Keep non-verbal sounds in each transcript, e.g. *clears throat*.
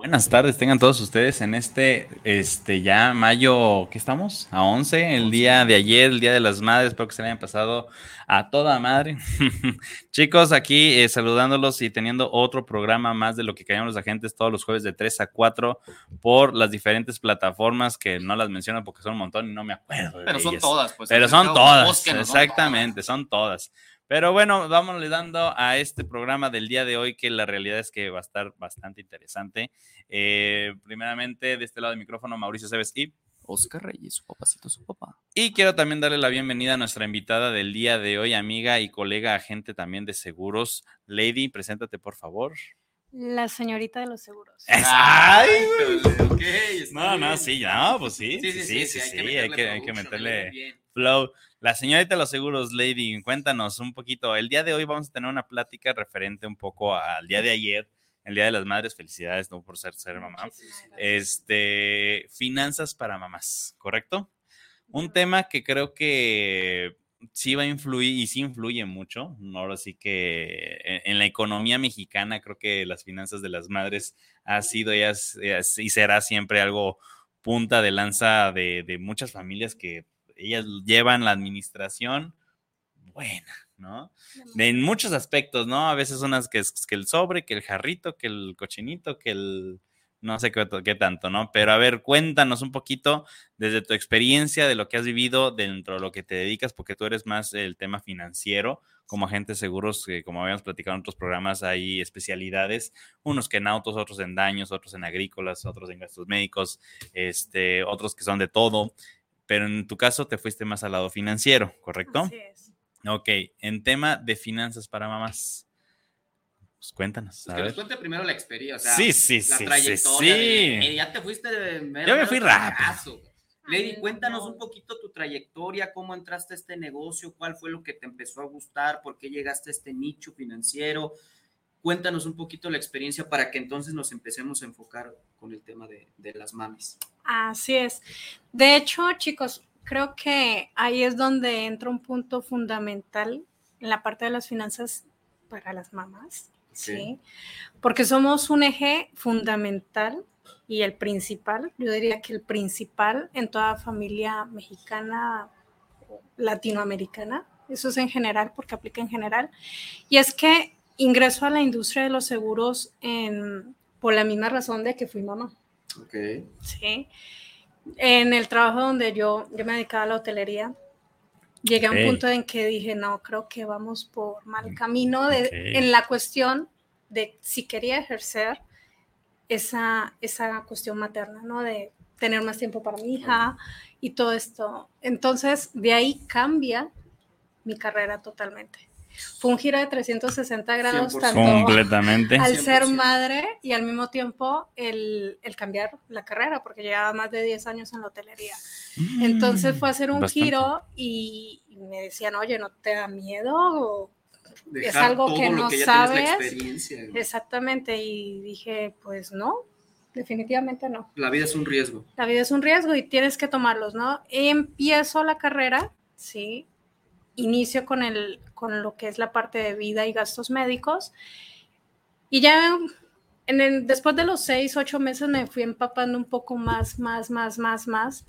Buenas tardes, tengan todos ustedes en este, este ya mayo, ¿qué estamos? A 11, el día de ayer, el día de las madres, espero que se le hayan pasado a toda madre. *laughs* Chicos, aquí eh, saludándolos y teniendo otro programa más de lo que callamos los agentes todos los jueves de 3 a 4 por las diferentes plataformas que no las menciono porque son un montón y no me acuerdo. Pero son todas, pues. Pero son todas, exactamente, son todas. Pero bueno, vamos dando a este programa del día de hoy, que la realidad es que va a estar bastante interesante. Eh, primeramente, de este lado del micrófono, Mauricio Cebes y Oscar Reyes, su papacito, su papá. Y quiero también darle la bienvenida a nuestra invitada del día de hoy, amiga y colega, agente también de seguros. Lady, preséntate, por favor. La señorita de los seguros. ¡Ay! no, no, sí, no, pues sí, sí, sí, sí, sí, hay que, hay que meterle flow. La señorita de los seguros, Lady, cuéntanos un poquito. El día de hoy vamos a tener una plática referente un poco al día de ayer, el Día de las Madres. Felicidades, no por ser, ser mamá. Este, finanzas para mamás, ¿correcto? Un tema que creo que sí va a influir y sí influye mucho. Ahora sí que en, la economía mexicana creo que las finanzas de las madres ha sido y, y será siempre algo punta de lanza de, de muchas familias que ellas llevan la administración buena, ¿no? en muchos aspectos, ¿no? A veces unas que que el sobre, que el jarrito, que el cochinito, que el no sé qué, qué, tanto, ¿no? Pero a ver, cuéntanos un poquito desde tu experiencia, de lo que has vivido dentro de lo que te dedicas, porque tú eres más el tema financiero, como agentes seguros, que como habíamos platicado en otros programas, hay especialidades, unos que en autos, otros en daños, otros en agrícolas, otros en gastos médicos, este, otros que son de todo pero en tu caso te fuiste más al lado financiero, ¿correcto? Así es. Ok, en tema de finanzas para mamás. Pues cuéntanos. Pues que les cuente primero la experiencia. sí, sí, la sí. trayectoria. Sí, ya te fuiste de. Yo me fui rápido. Lady, cuéntanos un poquito tu trayectoria, cómo entraste a este negocio, cuál fue lo que te empezó a gustar, por qué llegaste a este nicho financiero, Cuéntanos un poquito la experiencia para que entonces nos empecemos a enfocar con el tema de, las mamis. Así es. De hecho, chicos, creo que ahí es donde entra un punto fundamental en la parte de las finanzas para las mamás. ¿Sí? Porque somos un eje fundamental y el principal, yo diría que el principal en toda familia mexicana, latinoamericana, eso es en general, porque aplica en general, y es que ingreso a la industria de los seguros por la misma razón de que fui mamá. Ok. Sí. En el trabajo donde yo, yo me dedicaba a la hotelería, llegué a un punto en que dije, no, creo que vamos por mal camino de, en la cuestión de si quería ejercer esa, esa cuestión materna, ¿no? De tener más tiempo para mi hija y todo esto. Entonces, de ahí cambia mi carrera totalmente fue un giro de 360 grados tanto completamente al ser madre y al mismo tiempo el, el, cambiar la carrera, porque llevaba más de 10 años en la hotelería. Mm, Entonces fue a hacer un giro y, me decían, oye, ¿no te da miedo? es algo que no sabes. Exactamente, y dije, pues no, definitivamente no. La vida es un riesgo. La vida es un riesgo y tienes que tomarlos, ¿no? Empiezo la carrera, sí, inicio con, el, con lo que es la parte de vida y gastos médicos. Y ya en después de los seis, ocho meses me fui empapando un poco más, más, más, más, más.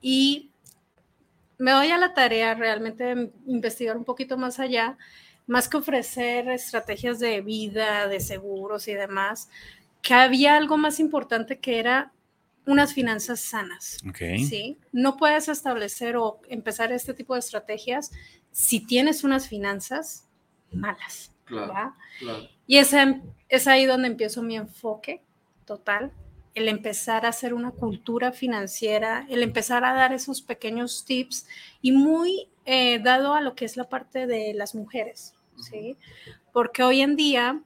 Y me doy a la tarea realmente de investigar un poquito más allá, más que ofrecer estrategias de vida, de seguros y demás, que había algo más importante que era unas finanzas sanas. ¿sí? No puedes establecer o empezar este tipo de estrategias si tienes unas finanzas malas. Y es, es ahí donde empiezo mi enfoque total el empezar a hacer una cultura financiera, el empezar a dar esos pequeños tips y muy eh, dado a lo que es la parte de las mujeres, ¿sí? Porque hoy en día,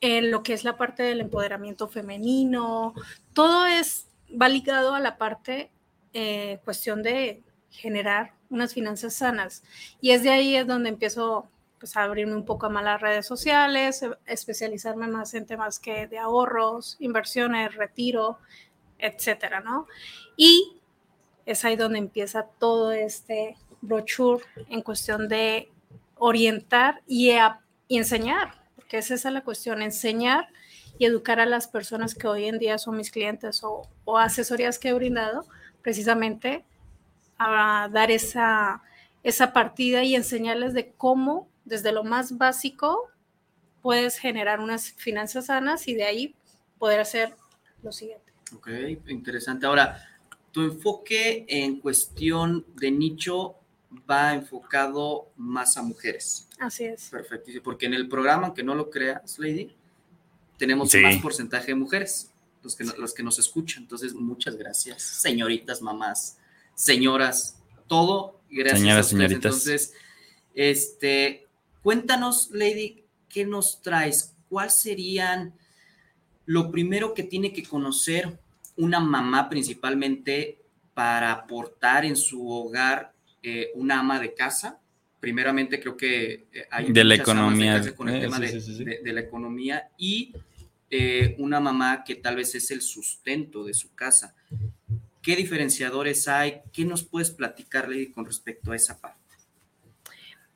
eh, lo que es la parte del empoderamiento femenino, todo es, va ligado a la parte, eh, cuestión de generar unas finanzas sanas. Y es de ahí es donde empiezo pues a abrirme un poco más las redes sociales, e, especializarme más en temas que de ahorros, inversiones, retiro, etcétera, ¿no? Y es ahí donde empieza todo este brochure en cuestión de orientar y, enseñar, porque esa es la cuestión, enseñar y educar a las personas que hoy en día son mis clientes o, o asesorías que he brindado, precisamente a dar esa, esa partida y enseñarles de cómo desde lo más básico puedes generar unas finanzas sanas y de ahí poder hacer lo siguiente. Ok, interesante. Ahora, tu enfoque en cuestión de nicho va enfocado más a mujeres. Así es. Perfecto. Porque en el programa, aunque no lo creas, Lady, tenemos más porcentaje de mujeres, los que, los que nos escuchan. Entonces, muchas gracias, señoritas, mamás, señoras, todo gracias Señoras, a Señoritas. Entonces, este, Cuéntanos, Lady, ¿qué nos traes? ¿Cuál serían lo primero que tiene que conocer una mamá principalmente para aportar en su hogar eh, una ama de casa? Primeramente creo que eh, hay de la economía con el eh, tema de, la economía y una mamá que tal vez es el sustento de su casa. ¿Qué diferenciadores hay? ¿Qué nos puedes platicar, Lady, con respecto a esa parte?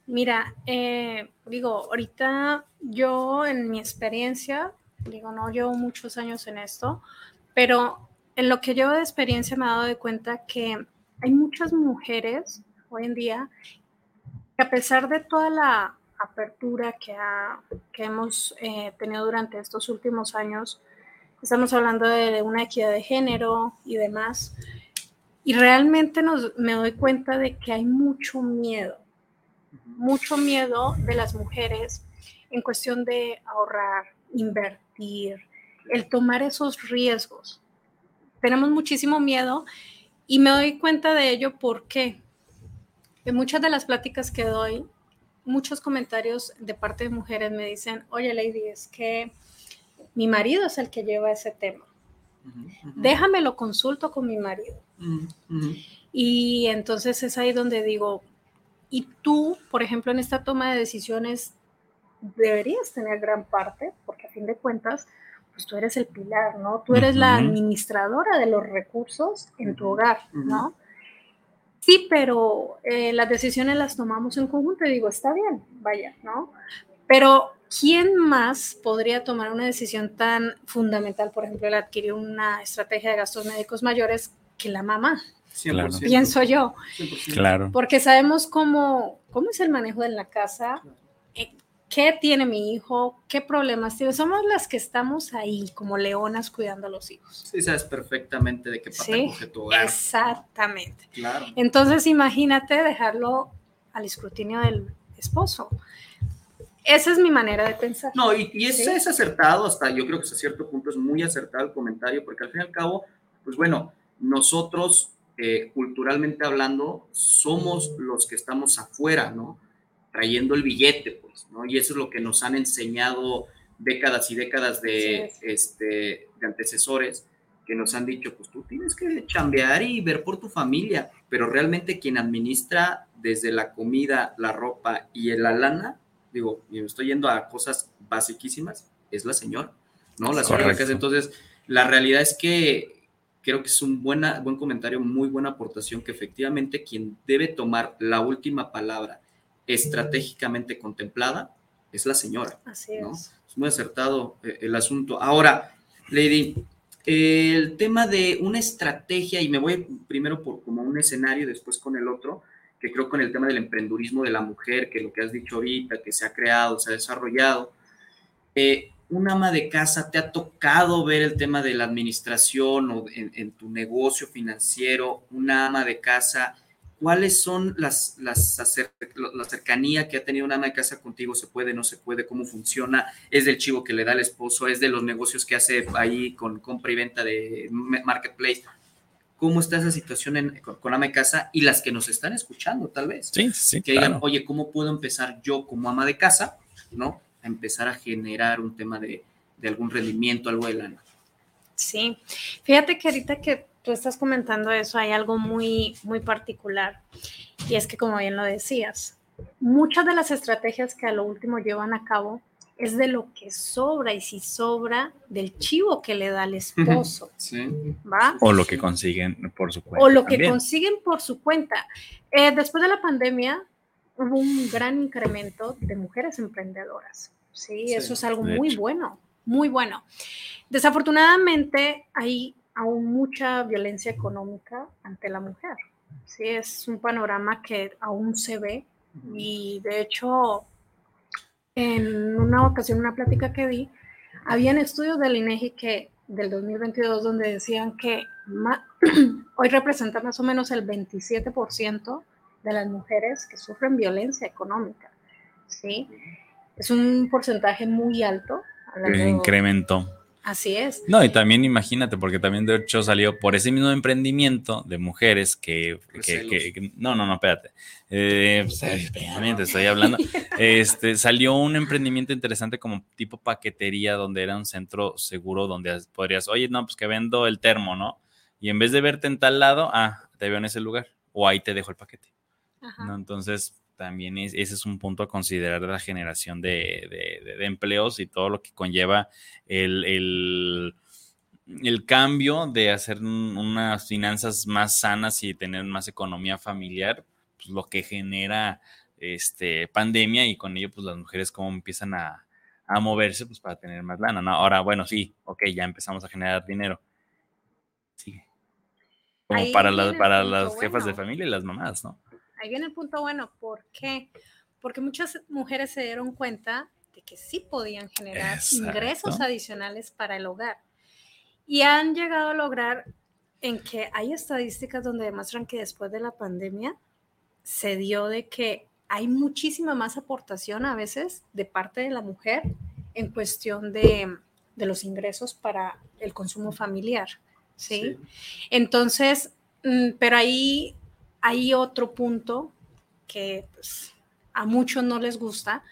Mira, eh, digo, ahorita yo en mi experiencia, digo, no llevo muchos años en esto, pero en lo que llevo de experiencia me he dado de cuenta que hay muchas mujeres hoy en día que a pesar de toda la apertura que, que hemos eh, tenido durante estos últimos años, estamos hablando de, una equidad de género y demás, y realmente nos, me doy cuenta de que hay mucho miedo mucho miedo de las mujeres en cuestión de ahorrar, invertir, el tomar esos riesgos. Tenemos muchísimo miedo y me doy cuenta de ello porque en muchas de las pláticas que doy, muchos comentarios de parte de mujeres me dicen, oye Lady, es que mi marido es el que lleva ese tema. Déjame lo consulto con mi marido. Y entonces es ahí donde digo, y tú, por ejemplo, en esta toma de decisiones, deberías tener gran parte, porque a fin de cuentas, pues tú eres el pilar, ¿no? Tú eres la administradora de los recursos en tu hogar, ¿no? Sí, pero eh, las decisiones las tomamos en conjunto y digo, está bien, vaya, ¿no? Pero ¿quién más podría tomar una decisión tan fundamental, por ejemplo, el adquirir una estrategia de gastos médicos mayores que la mamá, pienso yo. Claro. Porque sabemos cómo, cómo es el manejo de la casa, eh, qué tiene mi hijo, qué problemas tiene. Somos las que estamos ahí como leonas cuidando a los hijos. Sí, sabes perfectamente de qué pata coge tu hogar. Exactamente. Claro. Entonces, imagínate dejarlo al escrutinio del esposo. Esa es mi manera de pensar. No, y, y es, es acertado, hasta yo creo que hasta cierto punto es muy acertado el comentario, porque al fin y al cabo, pues bueno, nosotros eh, culturalmente hablando, somos los que estamos afuera, ¿no? Trayendo el billete, pues, ¿no? Y eso es lo que nos han enseñado décadas y décadas de, este, de antecesores que nos han dicho, pues tú tienes que chambear y ver por tu familia, pero realmente quien administra desde la comida, la ropa y la lana, digo, y me estoy yendo a cosas basiquísimas, es la señora, ¿no? La señora que entonces, la realidad es que creo que es un buena, buen comentario, muy buena aportación, que efectivamente quien debe tomar la última palabra estratégicamente contemplada es la señora. Así es. Es muy acertado eh, el asunto. Ahora, Lady, el tema de una estrategia, y me voy primero por como un escenario, después con el otro, que creo con el tema del emprendurismo de la mujer, que lo que has dicho ahorita, que se ha creado, se ha desarrollado, eh, un ama de casa te ha tocado ver el tema de la administración o en, tu negocio financiero, una ama de casa, ¿cuáles son las, las la cercanía que ha tenido una ama de casa contigo? ¿Se puede, no se puede? ¿Cómo funciona? ¿Es del chivo que le da el esposo? ¿Es de los negocios que hace ahí con compra y venta de marketplace? ¿Cómo está esa situación con, ama de casa y las que nos están escuchando, tal vez? Sí, sí. Que digan, oye, ¿cómo puedo empezar yo como ama de casa, ¿no? A empezar a generar un tema de, de algún rendimiento, algo de lana. Sí, fíjate que ahorita que tú estás comentando eso, hay algo muy, muy particular. Y es que, como bien lo decías, muchas de las estrategias que a lo último llevan a cabo es de lo que sobra y si sobra del chivo que le da el esposo. Sí. ¿va? O lo que consiguen por su cuenta. O lo que consiguen por su cuenta. Eh, después de la pandemia hubo un gran incremento de mujeres emprendedoras. Sí, eso es algo muy bueno, muy bueno. Desafortunadamente hay aún mucha violencia económica ante la mujer. Sí, es un panorama que aún se ve y de hecho en una ocasión, una plática que di, habían estudios del INEGI que del 2022 donde decían que *clears throat* hoy representa más o menos el 27% de las mujeres que sufren violencia económica. ¿sí? Es un porcentaje muy alto. Incrementó. Así es. No, y también imagínate, porque también de hecho salió por ese mismo emprendimiento de mujeres que, no, no, no, espérate. Eh, pues, estoy hablando. *laughs* Este, salió un emprendimiento interesante como tipo paquetería, donde era un centro seguro donde podrías, oye, no, pues que vendo el termo, ¿no? Y en vez de verte en tal lado, ah, te veo en ese lugar, o ahí te dejo el paquete. ¿no? Entonces, también ese es un punto a considerar de la generación de, empleos y todo lo que conlleva el, cambio de hacer unas finanzas más sanas y tener más economía familiar, pues lo que genera este, pandemia y con ello pues las mujeres cómo empiezan a, moverse pues para tener más lana. Ahora, bueno, sí, ok, ya empezamos a generar dinero. Sigue. Como para, las, para las jefas de familia y las mamás, ¿no? Ahí viene el punto bueno. ¿Por qué? Porque muchas mujeres se dieron cuenta de que sí podían generar ingresos adicionales para el hogar. Y han llegado a lograr en que hay estadísticas donde demuestran que después de la pandemia se dio de que hay muchísima más aportación a veces de parte de la mujer en cuestión de, de los ingresos para el consumo familiar. ¿sí? Entonces, mm, pero ahí hay otro punto que pues, a muchos no les gusta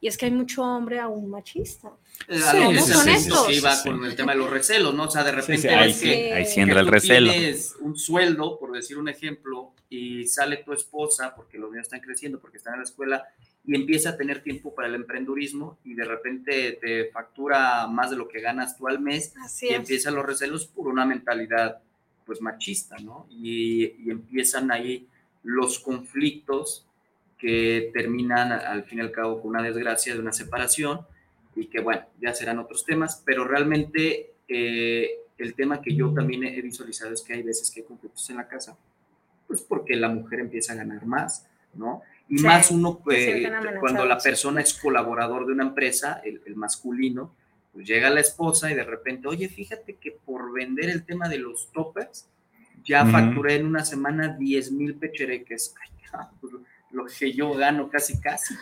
y es que hay mucho hombre aún machista. Sí, son estos? iba con el tema de los recelos, ¿no? O sea, de repente ahí, que, ahí sí entra el recelo. Tienes un sueldo, por decir un ejemplo, y sale tu esposa, porque los niños están creciendo, porque están en la escuela, y empieza a tener tiempo para el emprendurismo y de repente te factura más de lo que ganas tú al mes y empiezan los recelos por una mentalidad pues machista, ¿no? Y, empiezan ahí los conflictos que terminan al fin y al cabo con una desgracia de una separación y que bueno, ya serán otros temas, pero realmente eh, el tema que yo también he visualizado es que hay veces que hay conflictos en la casa, pues porque la mujer empieza a ganar más, ¿no? Y más uno, eh, cuando la persona es colaborador de una empresa, el, el masculino, pues llega la esposa y de repente, oye, fíjate que por vender el tema de los toppers, ya facturé en una semana 10 mil pechereques. Ay, pues, lo que yo gano casi, casi.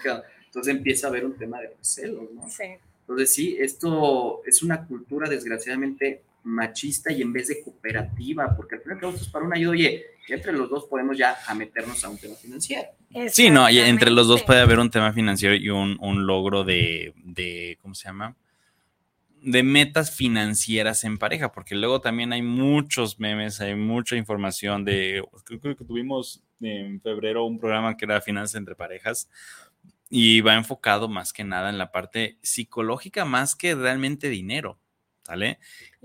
Entonces empieza a haber un tema de celos, ¿no? Sí. Entonces sí, esto es una cultura desgraciadamente machista y en vez de cooperativa, porque al final que es para una ayuda, oye, entre los dos podemos ya a meternos a un tema financiero. Sí, no, entre los dos puede haber un tema financiero y un, un logro de, de, ¿cómo se llama? De metas financieras en pareja, porque luego también hay muchos memes, hay mucha información de, creo que tuvimos en febrero un programa que era Finanzas entre parejas y va enfocado más que nada en la parte psicológica más que realmente dinero, ¿sale?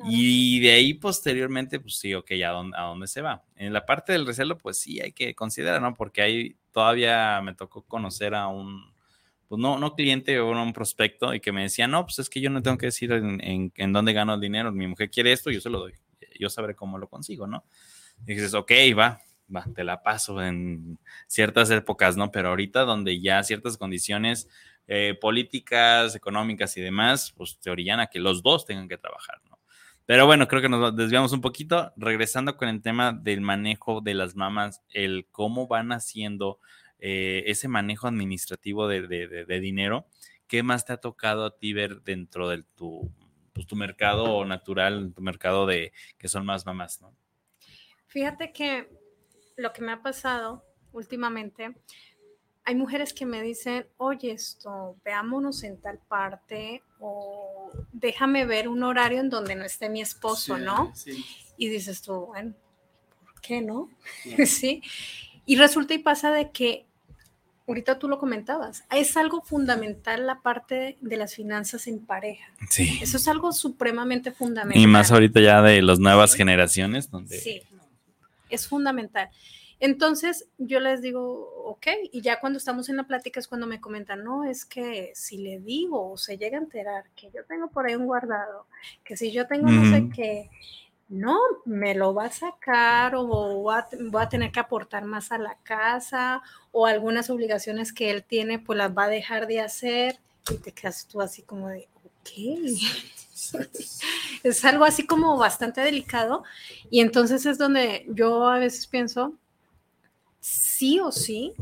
Y de ahí posteriormente, pues sí, ok, ¿a dónde, ¿a dónde se va? En la parte del recelo, pues sí, hay que considerar, ¿no? Porque ahí todavía me tocó conocer a un pues no, no cliente o un prospecto y que me decía, no, pues es que yo no tengo que decir en, en, dónde gano el dinero, mi mujer quiere esto, yo se lo doy, yo sabré cómo lo consigo, ¿no? Y dices, ok, va, va, te la paso en ciertas épocas, ¿no? Pero ahorita donde ya ciertas condiciones eh, políticas, económicas y demás, pues te orillan a que los dos tengan que trabajar, ¿no? Pero bueno, creo que nos desviamos un poquito. Regresando con el tema del manejo de las mamás, el cómo van haciendo eh, ese manejo administrativo de, dinero. ¿Qué más te ha tocado a ti ver dentro de tu, pues, tu mercado natural, tu mercado de que son más mamás, ¿no? Fíjate que lo que me ha pasado últimamente, hay mujeres que me dicen, oye, esto, veámonos en tal parte o déjame ver un horario en donde no esté mi esposo, ¿no? Y dices tú, bueno, ¿por qué no? sí. *laughs* Y resulta y pasa de que, ahorita tú lo comentabas, es algo fundamental la parte de las finanzas en pareja. Sí. Eso es algo supremamente fundamental. Y más ahorita ya de las nuevas generaciones, donde... Sí, es fundamental. Entonces yo les digo, ok, y ya cuando estamos en la plática es cuando me comentan, no, es que si le digo o se llega a enterar que yo tengo por ahí un guardado, que si yo tengo no sé qué, no, me lo va a sacar o voy a, tener que aportar más a la casa o algunas obligaciones que él tiene, pues las va a dejar de hacer y te quedas tú así como de, ok. *laughs* es algo así como bastante delicado y entonces es donde yo a veces pienso, sí o sí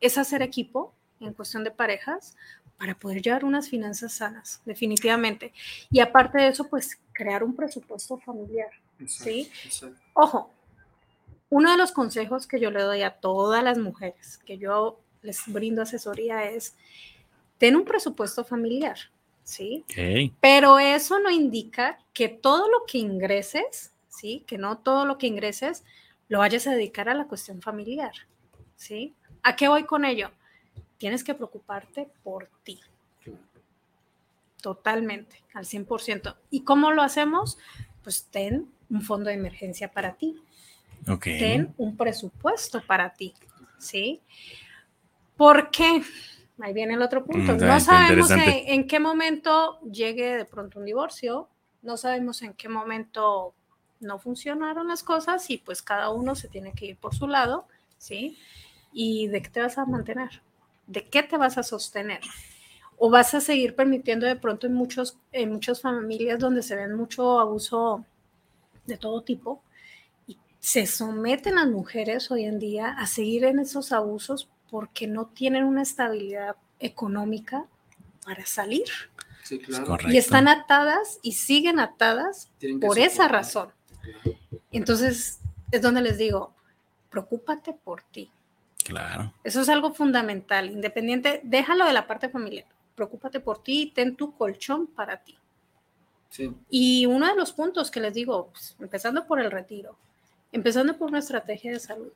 es hacer equipo en cuestión de parejas para poder llevar unas finanzas sanas, definitivamente. Y aparte de eso, pues crear un presupuesto familiar. ¿sí? Ojo, uno de los consejos que yo le doy a todas las mujeres que yo les brindo asesoría es, ten un presupuesto familiar, ¿sí? Pero eso no indica que todo lo que ingreses, ¿sí? Que no todo lo que ingreses lo vayas a dedicar a la cuestión familiar, ¿sí? ¿A qué voy con ello? Tienes que preocuparte por ti. Totalmente, al 100%. ¿Y cómo lo hacemos? Pues ten un fondo de emergencia para ti. Ten un presupuesto para ti, ¿sí? ¿Por qué? Ahí viene el otro punto. Mm, no sabemos en qué momento llegue de pronto un divorcio, no sabemos en qué momento no funcionaron las cosas y pues cada uno se tiene que ir por su lado, ¿sí? ¿Y de qué te vas a mantener? ¿De qué te vas a sostener? ¿O vas a seguir permitiendo de pronto en, muchos, en muchas familias donde se ven mucho abuso de todo tipo y se someten las mujeres hoy en día a seguir en esos abusos porque no tienen una estabilidad económica para salir? Sí, claro. Y están atadas y siguen atadas por esa razón. Entonces, es donde les digo, preocúpate por ti. Claro. Eso es algo fundamental, independiente, déjalo de la parte familiar, preocúpate por ti y ten tu colchón para ti. Sí. Y uno de los puntos que les digo, pues, empezando por el retiro, empezando por una estrategia de salud.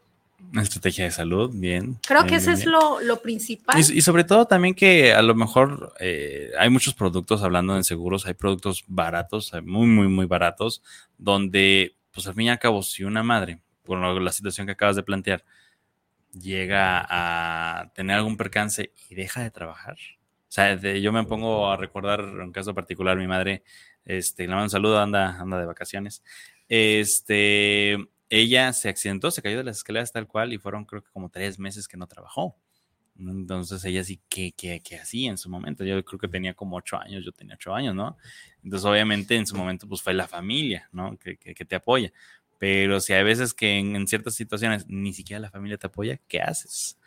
Una estrategia de salud, bien. Creo que ese es lo, principal. Y, sobre todo también que a lo mejor eh, hay muchos productos, hablando de seguros, hay productos baratos, muy, muy, muy baratos, donde pues al fin y al cabo, si una madre, por la situación que acabas de plantear, llega a tener algún percance y deja de trabajar. O sea, yo me pongo a recordar un caso particular, mi madre, este, le mando un saludo, anda, anda de vacaciones. Este, ella se accidentó, se cayó de las escaleras tal cual y fueron creo que como tres meses que no trabajó. Entonces ella sí, ¿qué, qué, qué hacía en su momento? Yo creo que tenía como ocho años, yo tenía ocho años, ¿no? Entonces, obviamente, en su momento, pues fue la familia, ¿no? Que, que, te apoya. Pero si hay veces que en, ciertas situaciones ni siquiera la familia te apoya, ¿qué haces?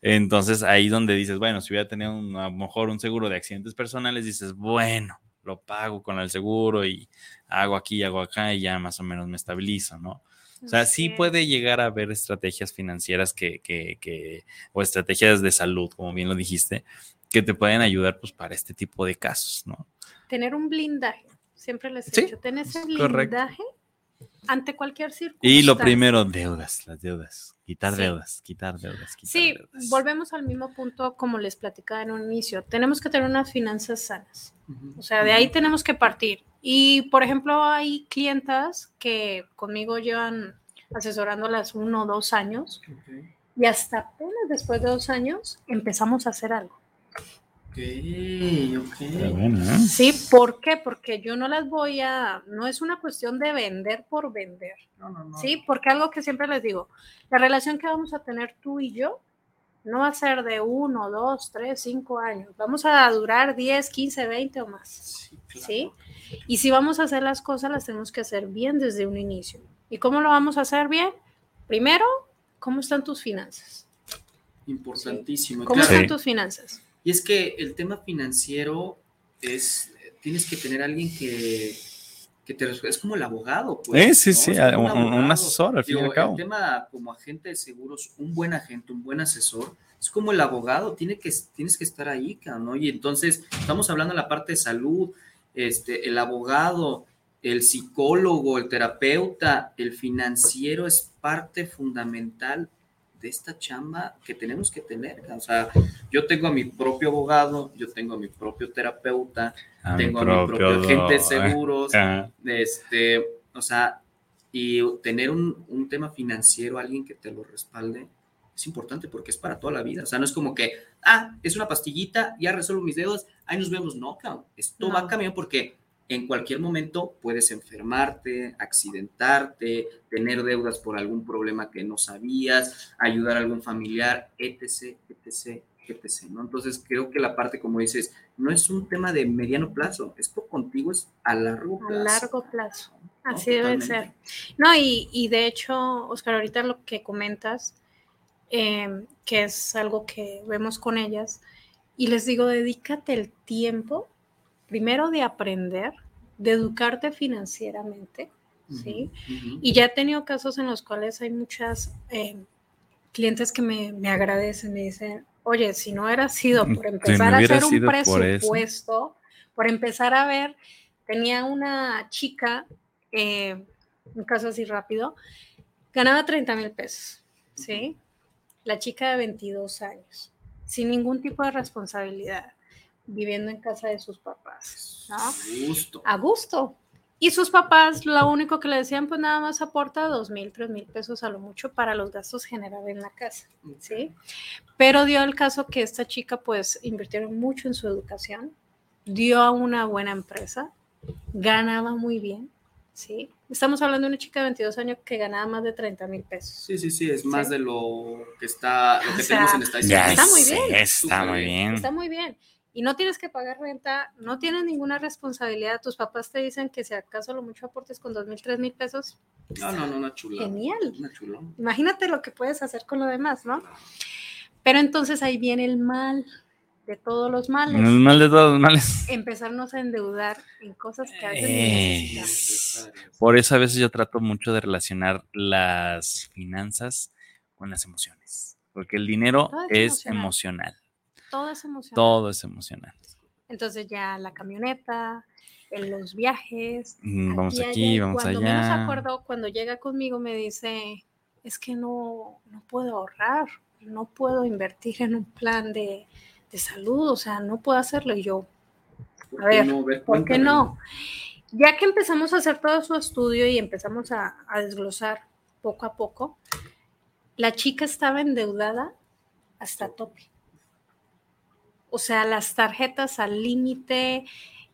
Entonces, ahí donde dices, bueno, si hubiera tenido a lo mejor un seguro de accidentes personales, dices, bueno, lo pago con el seguro y hago aquí, hago acá y ya más o menos me estabilizo, ¿no? O sea, sí puede llegar a haber estrategias financieras que, que, que, o estrategias de salud, como bien lo dijiste, que te pueden ayudar pues para este tipo de casos, ¿no? tener un blindaje. Siempre les he dicho, tener ese blindaje ante cualquier circunstancia. Y lo primero, deudas, las deudas. Quitar deudas, quitar deudas. Quitar sí, volvemos al mismo punto como les platicaba en un inicio. Tenemos que tener unas finanzas sanas. O sea, de ahí tenemos que partir. Y, por ejemplo, hay clientas que conmigo llevan asesorándolas uno o dos años y hasta apenas después de dos años empezamos a hacer algo. ¿Eh? Sí, ¿por qué? Porque yo no las voy a, no es una cuestión de vender por vender. Sí, porque algo que siempre les digo, la relación que vamos a tener tú y yo No va a ser de uno, dos, tres, cinco años. Vamos a durar 10, 15, 20 o más. Sí, Y si vamos a hacer las cosas, las tenemos que hacer bien desde un inicio. ¿Y cómo lo vamos a hacer bien? Primero, ¿cómo están tus finanzas? Importantísimo. ¿Cómo están tus finanzas? Y es que el tema financiero es, tienes que tener alguien que, que te es como el abogado. Pues, sí, sí, un, asesor al fin y al cabo. El tema como agente de seguros, un buen agente, un buen asesor, es como el abogado, tiene que, tienes que estar ahí, ¿no? Y entonces estamos hablando de la parte de salud, este, el abogado, el psicólogo, el terapeuta, el financiero es parte fundamental de esta chamba que tenemos que tener. O sea, yo tengo a mi propio abogado, yo tengo a mi propio terapeuta, tengo a mi propio agente de *laughs* seguros, este, o sea, y tener un, un, tema financiero, alguien que te lo respalde, es importante porque es para toda la vida. O sea, no es como que, ah, es una pastillita, ya resuelvo mis dedos, ahí nos vemos. No, cabrón, esto va a cambiar porque en cualquier momento puedes enfermarte, accidentarte, tener deudas por algún problema que no sabías, ayudar a algún familiar, etc., etc., etc. ¿no? Entonces creo que la parte, como dices, no es un tema de mediano plazo, esto contigo es a largo plazo. A largo plazo, así debe ser. No, y, de hecho, Oscar, ahorita lo que comentas, em, que es algo que vemos con ellas, y les digo, dedícate el tiempo primero de aprender, de educarte financieramente, ¿sí? Y ya he tenido casos en los cuales hay muchas eh, clientes que me, agradecen, me dicen, oye, si no hubiera sido por empezar a hacer un presupuesto, por, empezar a ver, tenía una chica, eh, un caso así rápido, ganaba 30 mil pesos, ¿sí? La chica de 22 años, sin ningún tipo de responsabilidad viviendo en casa de sus papás, ¿no? A gusto. A gusto. Y sus papás, lo único que le decían, pues nada más aporta dos mil, tres mil pesos a lo mucho para los gastos generales en la casa, ¿sí? Pero dio el caso que esta chica, pues, invirtieron mucho en su educación, dio a una buena empresa, ganaba muy bien, ¿sí? Estamos hablando de una chica de 22 años que ganaba más de 30 mil pesos. Sí, sí, sí, es más de lo que está, lo que tenemos en esta Está muy bien. Está muy bien. Está muy bien y no tienes que pagar renta, no tienes ninguna responsabilidad. Tus papás te dicen que si acaso lo mucho aportes con dos mil, tres mil pesos. No, no, no, una chula. Genial. Una chula. Imagínate lo que puedes hacer con lo demás, ¿no? Pero entonces ahí viene el mal de todos los males. El mal de todos los males. Empezarnos a endeudar en cosas que a veces Por eso a veces yo trato mucho de relacionar las finanzas con las emociones, porque el dinero es emocional. Todo es emocional. Todo es emocional. Entonces ya la camioneta, en los viajes. Mm, vamos aquí, vamos cuando allá. Menos acuerdo, cuando llega conmigo me dice, es que no, no puedo ahorrar, no puedo invertir en un plan de, de salud, o sea, no puedo hacerlo. Y yo, a ver, ¿por qué no? Ya que empezamos a hacer todo su estudio y empezamos a, a desglosar poco a poco, la chica estaba endeudada hasta tope o sea, las tarjetas al límite,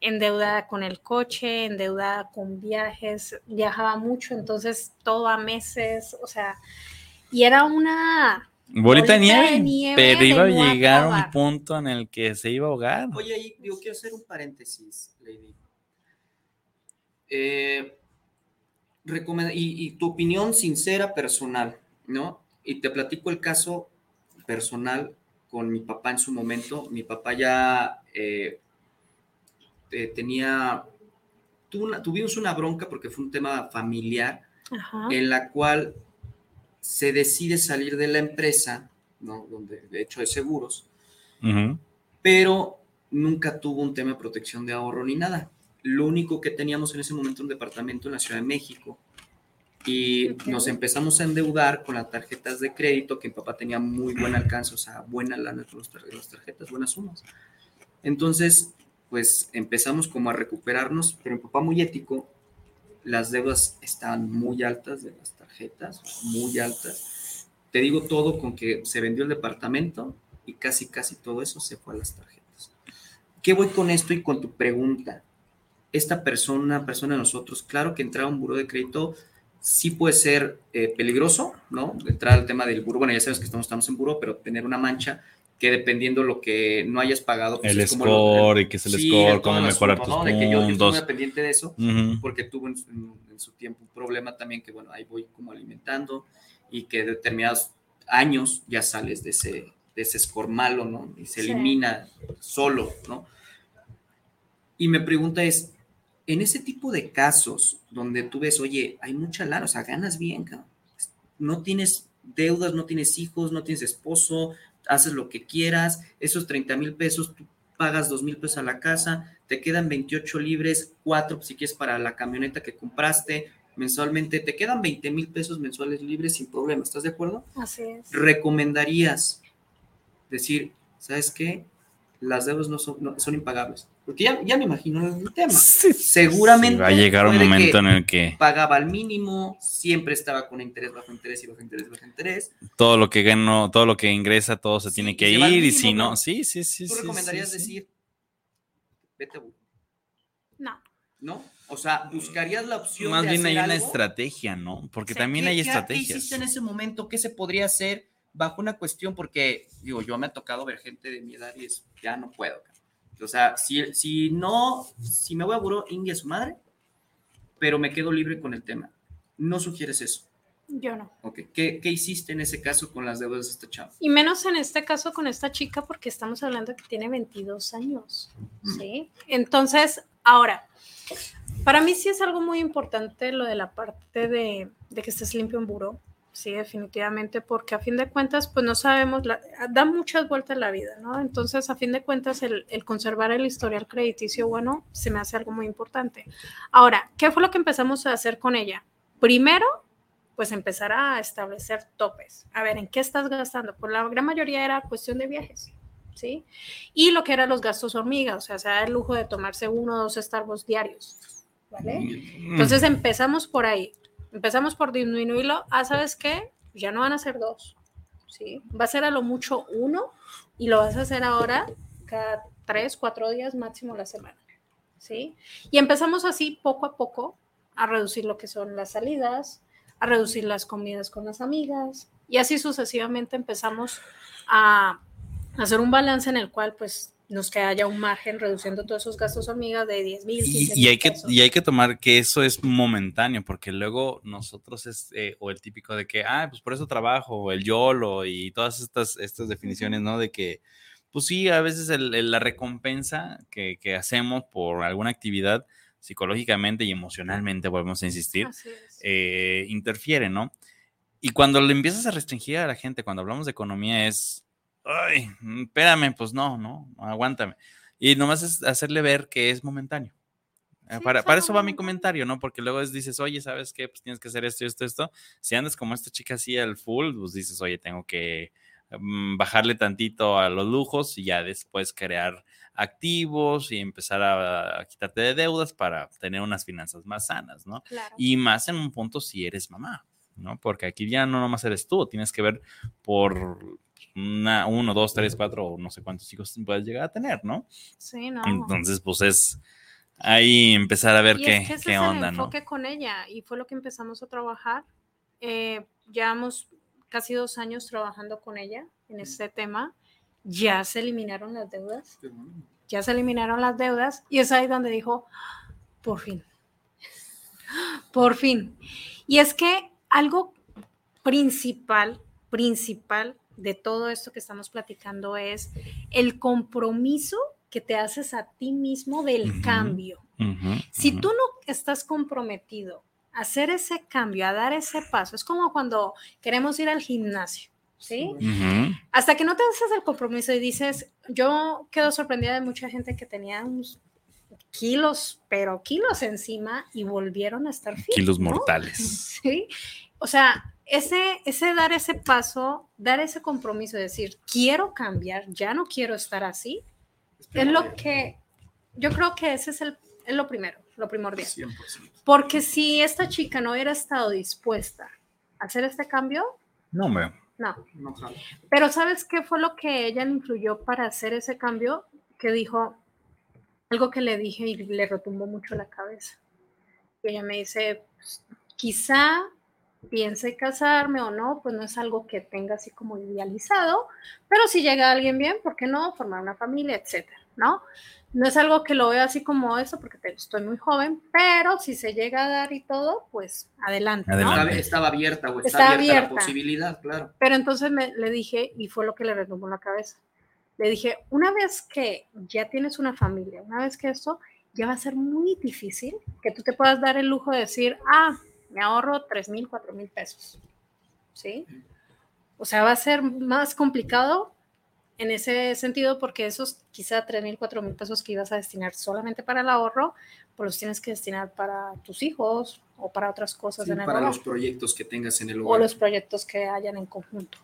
endeudada con el coche, endeudada con viajes, viajaba mucho, entonces todo a meses, o sea, y era una bolita, de, nieve, pero iba a llegar a un punto en el que se iba a ahogar. Oye, yo quiero hacer un paréntesis, Lady. Eh, y, y tu opinión sincera, personal, ¿no? Y te platico el caso personal con mi papá en su momento. Mi papá ya eh, eh, tenía, tuvimos una bronca porque fue un tema familiar en la cual se decide salir de la empresa, ¿no? Donde de hecho de seguros, pero nunca tuvo un tema de protección de ahorro ni nada. Lo único que teníamos en ese momento un departamento en la Ciudad de México y nos empezamos a endeudar con las tarjetas de crédito, que mi papá tenía muy buen alcance, o sea, buena lana con las tarjetas, buenas sumas. Entonces, pues empezamos como a recuperarnos, pero mi papá muy ético, las deudas estaban muy altas de las tarjetas, muy altas. Te digo todo con que se vendió el departamento y casi, casi todo eso se fue a las tarjetas. ¿Qué voy con esto y con tu pregunta? Esta persona, persona de nosotros, claro que entraba a un buro de crédito sí puede ser eh, peligroso, ¿no? Entrar al tema del buro, bueno, ya sabes que estamos, estamos en buro, pero tener una mancha que dependiendo lo que no hayas pagado. Pues el score y que es el score, cómo mejorar tus puntos. De que yo, estoy muy pendiente de eso, porque tuve en, su tiempo un problema también que, bueno, ahí voy como alimentando y que determinados años ya sales de ese, de ese score malo, ¿no? Y se elimina solo, ¿no? Y mi pregunta es, en ese tipo de casos donde tú ves, oye, hay mucha lana, o sea, ganas bien, no tienes deudas, no tienes hijos, no tienes esposo, haces lo que quieras, esos 30 mil pesos, tú pagas 2 mil pesos a la casa, te quedan 28 libres, 4 si quieres para la camioneta que compraste mensualmente, te quedan 20 mil pesos mensuales libres sin problema, ¿estás de acuerdo? Así es. ¿Recomendarías decir, ¿sabes qué? Las deudas no son, son impagables porque ya, me imagino el tema. Seguramente. va a llegar un momento en el que. Pagaba al mínimo, siempre estaba con interés bajo interés y bajo interés bajo interés. Todo lo que gano, todo lo que ingresa, todo se tiene que ir. y si no, sí, sí, sí. ¿Tú recomendarías decir, vete a No. ¿No? O sea, buscarías la opción. Más bien hay una estrategia, ¿no? Porque también hay estrategias. ¿Qué hiciste en ese momento? ¿Qué se podría hacer bajo una cuestión? Porque, digo, yo me ha tocado ver gente de mi edad y es, ya no puedo. O sea, si, si no, si me voy a buró, India su madre, pero me quedo libre con el tema. ¿No sugieres eso? Yo no. Ok. ¿Qué, ¿Qué, hiciste en ese caso con las deudas de esta chava? Y menos en este caso con esta chica, porque estamos hablando que tiene 22 años. ¿Sí? Entonces, ahora, para mí sí es algo muy importante lo de la parte de, de que estés limpio en buró. Sí, definitivamente, porque a fin de cuentas, pues no sabemos, da muchas vueltas la vida, ¿no? Entonces, a fin de cuentas, el, conservar el historial crediticio, bueno, se me hace algo muy importante. Ahora, ¿qué fue lo que empezamos a hacer con ella? Primero, pues empezar a establecer topes. A ver, ¿en qué estás gastando? Pues la gran mayoría era cuestión de viajes, ¿sí? Y lo que eran los gastos hormiga, o sea, se da el lujo de tomarse uno o dos Starbucks diarios, ¿vale? Mm. Entonces empezamos por ahí empezamos por disminuirlo, ah, ¿sabes qué? Ya no van a ser dos, ¿sí? Va a ser a lo mucho uno y lo vas a hacer ahora cada tres, cuatro días máximo la semana, ¿sí? Y empezamos así poco a poco a reducir lo que son las salidas, a reducir las comidas con las amigas y así sucesivamente empezamos a hacer un balance en el cual pues nos queda ya un margen reduciendo todos esos gastos hormigas de 10 mil. Y, hay que, y hay que tomar que eso es momentáneo, porque luego nosotros es, eh, o el típico de que, ah, pues por eso trabajo, o el YOLO y todas estas, estas definiciones, ¿no? De que, pues sí, a veces la recompensa que, que, hacemos por alguna actividad psicológicamente y emocionalmente, volvemos a insistir, eh, interfiere, ¿no? Y cuando le empiezas a restringir a la gente, cuando hablamos de economía, es ay, mm, espérame, pues no, no, aguántame. Y nomás es hacerle ver que es momentáneo. Eh, para, para, eso va mi comentario, ¿no? Porque luego dices, oye, ¿sabes qué? Pues tienes que hacer esto, esto, esto. Si andas como esta chica así al full, pues dices, oye, tengo que mm, bajarle tantito a los lujos y ya después crear activos y empezar a, quitarte de deudas para tener unas finanzas más sanas, ¿no? Y más en un punto si eres mamá, ¿no? Porque aquí ya no nomás eres tú, tienes que ver por una, uno, dos, tres, cuatro, o no sé cuántos hijos puedes llegar a tener, ¿no? Sí, no. Entonces, pues es ahí empezar a ver qué, es que qué onda, el enfoque con ella y fue lo que empezamos a trabajar. Eh, llevamos casi dos años trabajando con ella en este tema. Ya se eliminaron las deudas. Ya se eliminaron las deudas y es ahí donde dijo, por fin, *gasps* por fin. Y es que algo principal, principal de todo esto que estamos platicando es el compromiso que te haces a ti mismo del cambio. si tú no estás comprometido a hacer ese cambio, a dar ese paso, es como cuando queremos ir al gimnasio. ¿Sí? Hasta que no te haces el compromiso y dices, yo quedo sorprendida de mucha gente que tenía unos kilos, pero kilos encima y volvieron a estar fit, Kilos mortales. *laughs* Sí. O sea, ese, ese dar ese paso, dar ese compromiso, de decir, quiero cambiar, ya no quiero estar así, es, lo que yo creo que ese es, el, es lo primero, lo primordial. Porque si esta chica no hubiera estado dispuesta a hacer este cambio, no, me. No. Pero ¿sabes qué fue lo que ella le influyó para hacer ese cambio? Que dijo algo que le dije y le retumbó mucho la cabeza. Y ella me dice, pues, quizá piense casarme o no, pues no es algo que tenga así como idealizado, pero si llega alguien bien, ¿por qué no? Formar una familia, etcétera, ¿no? No es algo que lo vea así como eso, porque estoy muy joven, pero si se llega a dar y todo, pues adelante. Estaba abierta o estaba abierta, la posibilidad, claro. Pero entonces me, le dije, y fue lo que le retumbó la cabeza, le dije, una vez que ya tienes una familia, una vez que esto, ya va a ser muy difícil que tú te puedas dar el lujo de decir, ah, me ahorro 3 mil, 4 mil pesos. ¿Sí? O sea, va a ser más complicado en ese sentido porque esos quizá 3 mil, 4 mil pesos que ibas a destinar solamente para el ahorro, pues los tienes que destinar para tus hijos o para otras cosas en el para los proyectos que tengas en el hogar. O los proyectos que hayan en conjunto.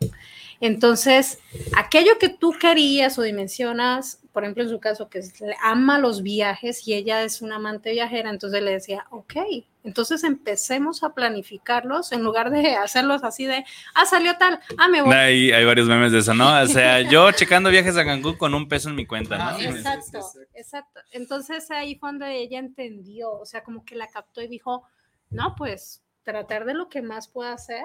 Entonces, aquello que tú querías o dimensionas, por ejemplo, en su caso, que ama los viajes y ella es una amante viajera, entonces le decía, ok, entonces empecemos a planificarlos en lugar de *laughs* hacerlos así de, ah, salió tal, ah, me voy. Hay, hay varios memes de eso, ¿no? O sea, *laughs* yo checando viajes a Cancún con un peso en mi cuenta, ¿no? exacto, exacto. Entonces ahí fue donde ella entendió, o sea, como que la captó y dijo, no, pues tratar de lo que más pueda hacer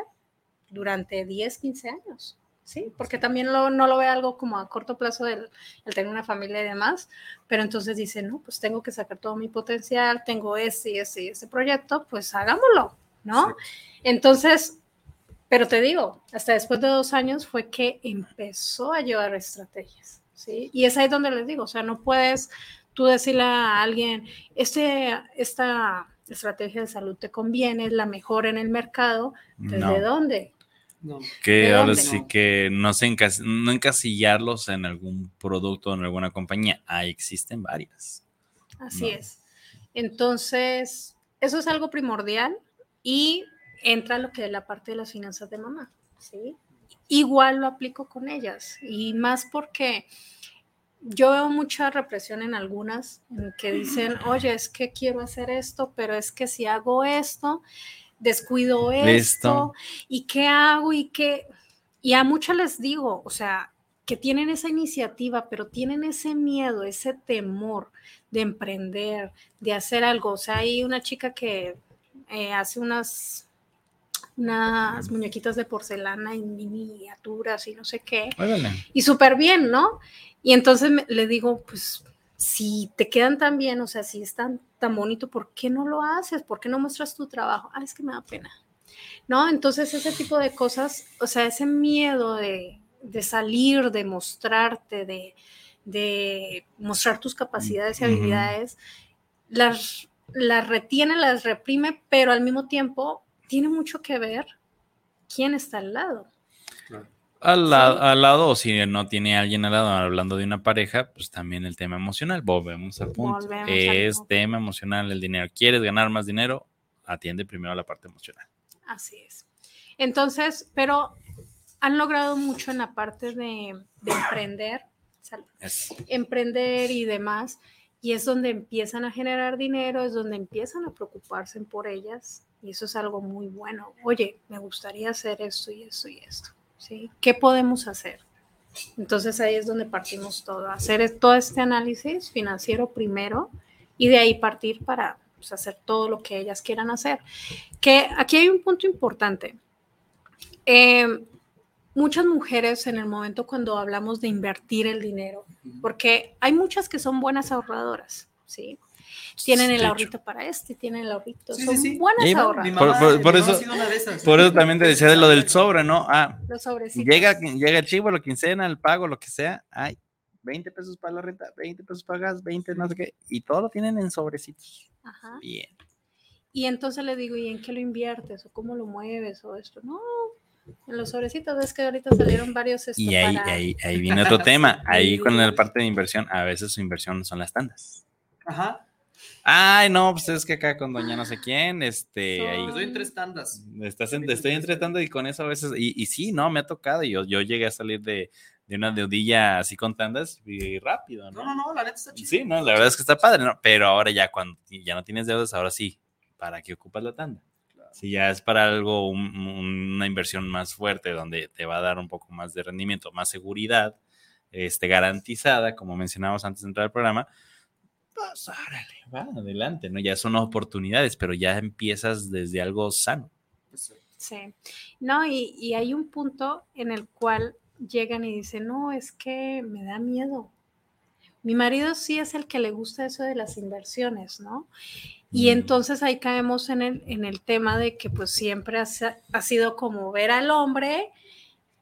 durante 10, 15 años. ¿sí? Porque también no lo ve algo como a corto plazo el, tener una familia y demás, pero entonces dice, no, pues tengo que sacar todo mi potencial, tengo ese y ese y ese proyecto, pues hagámoslo, ¿no? Entonces, pero te digo, hasta después de dos años fue que empezó a llevar estrategias, ¿sí? Y es ahí donde les digo, o sea, no puedes tú decirle a alguien, este, esta estrategia de salud te conviene, es la mejor en el mercado, ¿desde dónde? Que ahora sí que no, se no encasillarlos en algún producto o en alguna compañía. Ahí existen varias. Así es. Entonces, eso es algo primordial y entra lo que es la parte de las finanzas de mamá. ¿sí? Igual lo aplico con ellas y más porque yo veo mucha represión en algunas que dicen, oye, es que quiero hacer esto, pero es que si hago esto, descuido esto y qué hago y qué... Y a muchas les digo, o sea, que tienen esa iniciativa, pero tienen ese miedo, ese temor de emprender, de hacer algo. O sea, hay una chica que eh, hace unas, unas muñequitas de porcelana en miniaturas y no sé qué. Y súper bien, ¿no? Y entonces le digo, pues si te quedan tan bien, o sea, si están tan bonito, ¿por qué no lo haces? ¿Por qué no muestras tu trabajo? Ah, es que me da pena. ¿No? Entonces ese tipo de cosas, o sea, ese miedo de, salir, de mostrarte, de, mostrar tus capacidades y habilidades, las, las retiene, las reprime, pero al mismo tiempo tiene mucho que ver quién está al lado. Al, lado, o si no tiene alguien al lado, hablando de una pareja, pues también el tema emocional. Volvemos al punto. es tema emocional el dinero. ¿Quieres ganar más dinero? Atiende primero a la parte emocional. Así es. Entonces, pero han logrado mucho en la parte de, emprender, emprender y demás, y es donde empiezan a generar dinero, es donde empiezan a preocuparse por ellas, y eso es algo muy bueno. Oye, me gustaría hacer esto y esto y esto. ¿sí? ¿Qué podemos hacer? Entonces ahí es donde partimos todo, hacer todo este análisis financiero primero y de ahí partir para pues, hacer todo lo que ellas quieran hacer. Que aquí hay un punto importante. Em, muchas mujeres en el momento cuando hablamos de invertir el dinero, porque hay muchas que son buenas ahorradoras, ¿sí? Tienen el ahorrito para este, tienen el ahorrito. Son buenas ahorradoras. Por, eso, por eso también te decía de lo del sobre, ¿no? Ah, llega, llega el chivo, lo quincena, el pago, lo que sea, hay 20 pesos para la renta, 20 pesos para gas, 20 no sé qué, y todo lo tienen en sobrecitos. Ajá. Bien. Y entonces le digo, ¿y en qué lo inviertes? ¿O cómo lo mueves? O esto. No, en los sobrecitos es que ahorita salieron varios. y ahí, ahí, ahí, viene otro *laughs* tema. Ahí con la parte de inversión, a veces su inversión son las tandas. Ajá. Ay, no, pues es que acá con doña no sé quién, este. ahí, estoy en tres tandas. Estás estoy en tres tandas y con eso a veces. Y, y sí, no, me ha tocado. Y yo, yo llegué a salir de, de una deudilla así con tandas y rápido, ¿no? No, no, la neta está chido. Sí, no, la verdad es que está padre, ¿no? Pero ahora ya cuando ya no tienes deudas, ahora sí, ¿para qué ocupas la tanda? Si ya es para algo, una inversión más fuerte, donde te va a dar un poco más de rendimiento, más seguridad, este, garantizada, como mencionábamos antes de entrar al programa, pues va, adelante, ¿no? Ya son oportunidades, pero ya empiezas desde algo sano. Sí, no, y, y hay un punto en el cual llegan y dicen, no, es que me da miedo. Mi marido sí es el que le gusta eso de las inversiones, ¿no? Y mm. entonces ahí caemos en el, en el tema de que pues siempre ha, ha sido como ver al hombre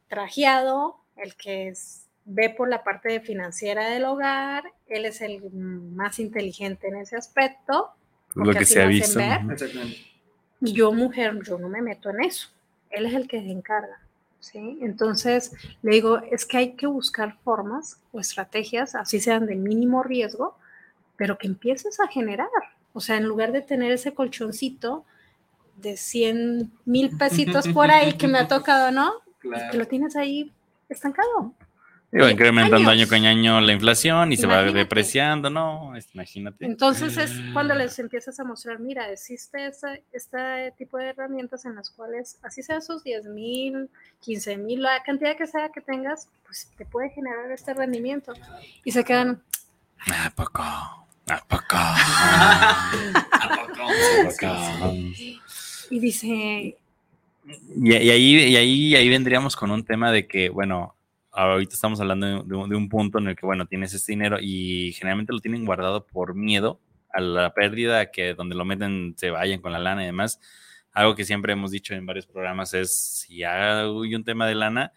trajeado, el que es, ve por la parte financiera del hogar, él es el más inteligente en ese aspecto. Lo que se ha visto. y yo, mujer, yo no me meto en eso. Él es el que se encarga. ¿sí? Entonces, le digo, es que hay que buscar formas o estrategias, así sean de mínimo riesgo, pero que empieces a generar. O sea, en lugar de tener ese colchoncito de 100 mil pesitos por ahí que me ha *laughs* tocado, ¿no? Que lo tienes ahí estancado. Y va incrementando año con año la inflación y se va depreciando, ¿no? Imagínate. Entonces es cuando les empiezas a mostrar, mira, existe este tipo de herramientas en las cuales, así sea esos 10 mil, 15 mil, la cantidad que sea que tengas, pues te puede generar este rendimiento. Y se quedan... ¿A poco? ¿A poco? ¿A poco? ¿A poco? Y dice... Y, ahí, y ahí, ahí vendríamos con un tema de que, bueno, ahorita estamos hablando de, un punto en el que, bueno, tienes este dinero y generalmente lo tienen guardado por miedo a la pérdida, que donde lo meten se vayan con la lana y demás. Algo que siempre hemos dicho en varios programas es, si hay un tema de lana,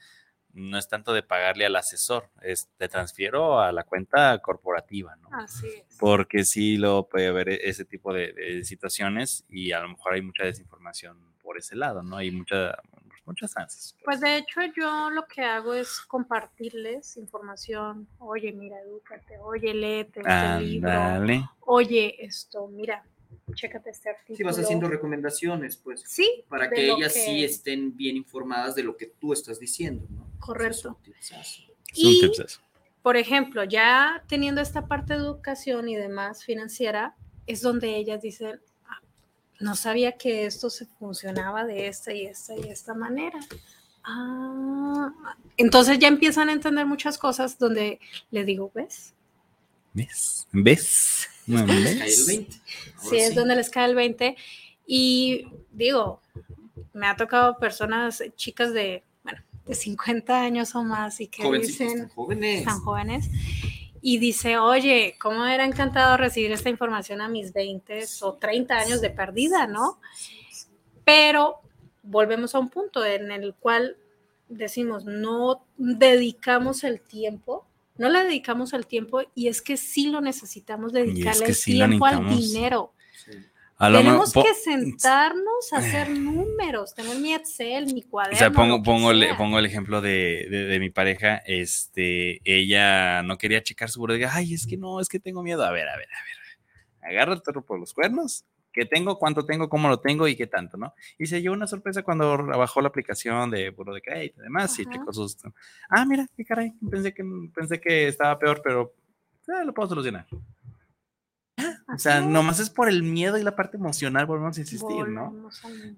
no es tanto de pagarle al asesor, es te transfiero a la cuenta corporativa, ¿no? Así es. Porque sí lo puede haber ese tipo de, de situaciones y a lo mejor hay mucha desinformación por ese lado, ¿no? Hay mucha, muchas ansias. Pues. pues. de hecho yo lo que hago es compartirles información. Oye, mira, edúcate. Oye, léete este libro. Oye, esto, mira, chécate este artículo. Sí, vas haciendo recomendaciones, pues. Sí. Para que ellas sí estén bien informadas de lo que tú estás diciendo, ¿no? Correcto. y, por ejemplo, ya teniendo esta parte de educación y demás financiera, es donde ellas dicen, no sabía que esto se funcionaba de esta y esta y esta manera. Ah, entonces ya empiezan a entender muchas cosas donde le digo, ¿ves? ¿Ves? ¿Ves? Sí, es donde les cae el 20. Y digo, me ha tocado personas, chicas de, de 50 años o más y que dicen, jóvenes. están jóvenes y dice, oye, ¿cómo era encantado recibir esta información a mis 20 o 30 años de perdida, ¿no? Pero volvemos a un punto en el cual decimos, no dedicamos el tiempo, no le dedicamos el tiempo y es que sí lo necesitamos dedicarle el tiempo al dinero. Tenemos que sentarnos a hacer números, tener mi Excel, mi cuaderno. O sea, pongo, pongo, pongo el ejemplo de, de, mi pareja. Este, ella no quería checar su diga, Ay, es que no, es que tengo miedo. A ver, a ver, a ver. Agarra el perro por los cuernos. ¿Qué tengo? ¿Cuánto tengo? ¿Cómo lo tengo? ¿Y qué tanto? ¿No? Y se llevó una sorpresa cuando bajó la aplicación de Buro de Crédito y demás. Y checó sus. Ah, mira, qué caray. Pensé que, pensé que estaba peor, pero eh, lo puedo solucionar. O sea, nomás es por el miedo y la parte emocional, volvemos a insistir, ¿no?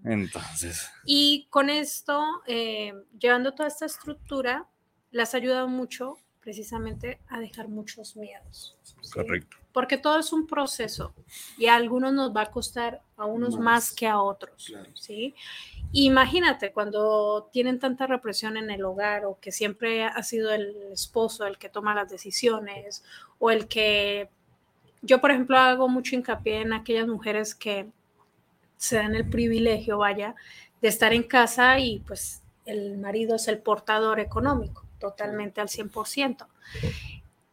Entonces. Y con esto, eh, llevando toda esta estructura, las ha ayudado mucho precisamente a dejar muchos miedos. Correcto. Porque todo es un proceso y a algunos nos va a costar, a unos más, que a otros, ¿sí? Imagínate cuando tienen tanta represión en el hogar o que siempre ha sido el esposo el que toma las decisiones o el que yo, por ejemplo, hago mucho hincapié en aquellas mujeres que se dan el privilegio, vaya, de estar en casa y pues el marido es el portador económico, totalmente al 100%.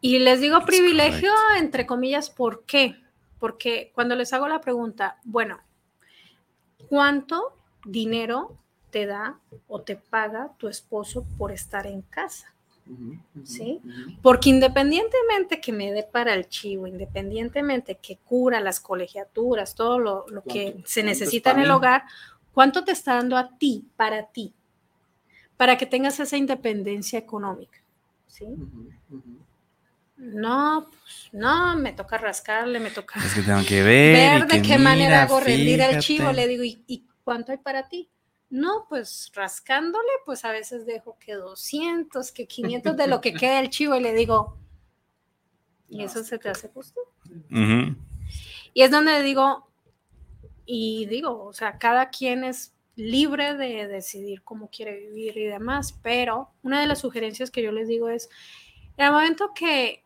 Y les digo privilegio entre comillas, ¿por qué? Porque cuando les hago la pregunta, bueno, ¿cuánto dinero te da o te paga tu esposo por estar en casa? ¿Sí? Porque independientemente que me dé para el chivo, independientemente que cura las colegiaturas, todo lo, que se necesita en el hogar, ¿cuánto te está dando a ti, para ti? Para que tengas esa independencia económica, ¿sí? No, pues no, me toca rascarle, me toca es que tengo que ver, de qué manera hago rendir el chivo. Le digo, ¿y cuánto hay para ti? No, pues rascándole, pues a veces dejo que 200, que 500 de lo que *laughs* queda el chivo y le digo, ¿y eso se te hace justo? Y es donde digo, y digo, o sea, cada quien es libre de decidir cómo quiere vivir y demás, pero una de las sugerencias que yo les digo es, en el momento que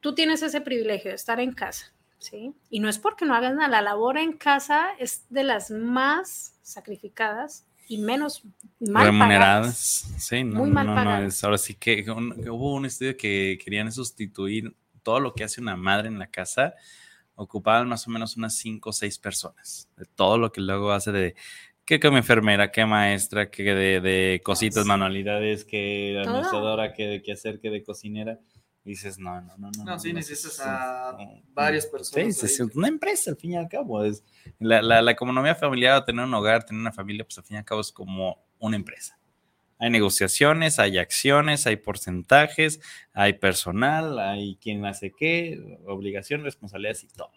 tú tienes ese privilegio de estar en casa, ¿sí? Y no es porque no hagas nada, la labor en casa es de las más sacrificadas y menos mal remuneradas. Sí, no, muy mal pagadas. ahora sí que, hubo un estudio que querían sustituir todo lo que hace una madre en la casa, ocupaban más o menos unas cinco o seis personas, de todo lo que luego hace de que como enfermera, que maestra, que de, cositas, manualidades, que administradora, que de qué hacer, que de cocinera. Dices, no, no, no, no. No, sí, necesitas a varias personas. Sí, es una empresa, al fin y al cabo. Es, la, la, la economía familiar, tener un hogar, tener una familia, pues al fin y al cabo es como una empresa. Hay negociaciones, hay acciones, hay porcentajes, hay personal, hay quien hace qué, obligación, responsabilidades y todo.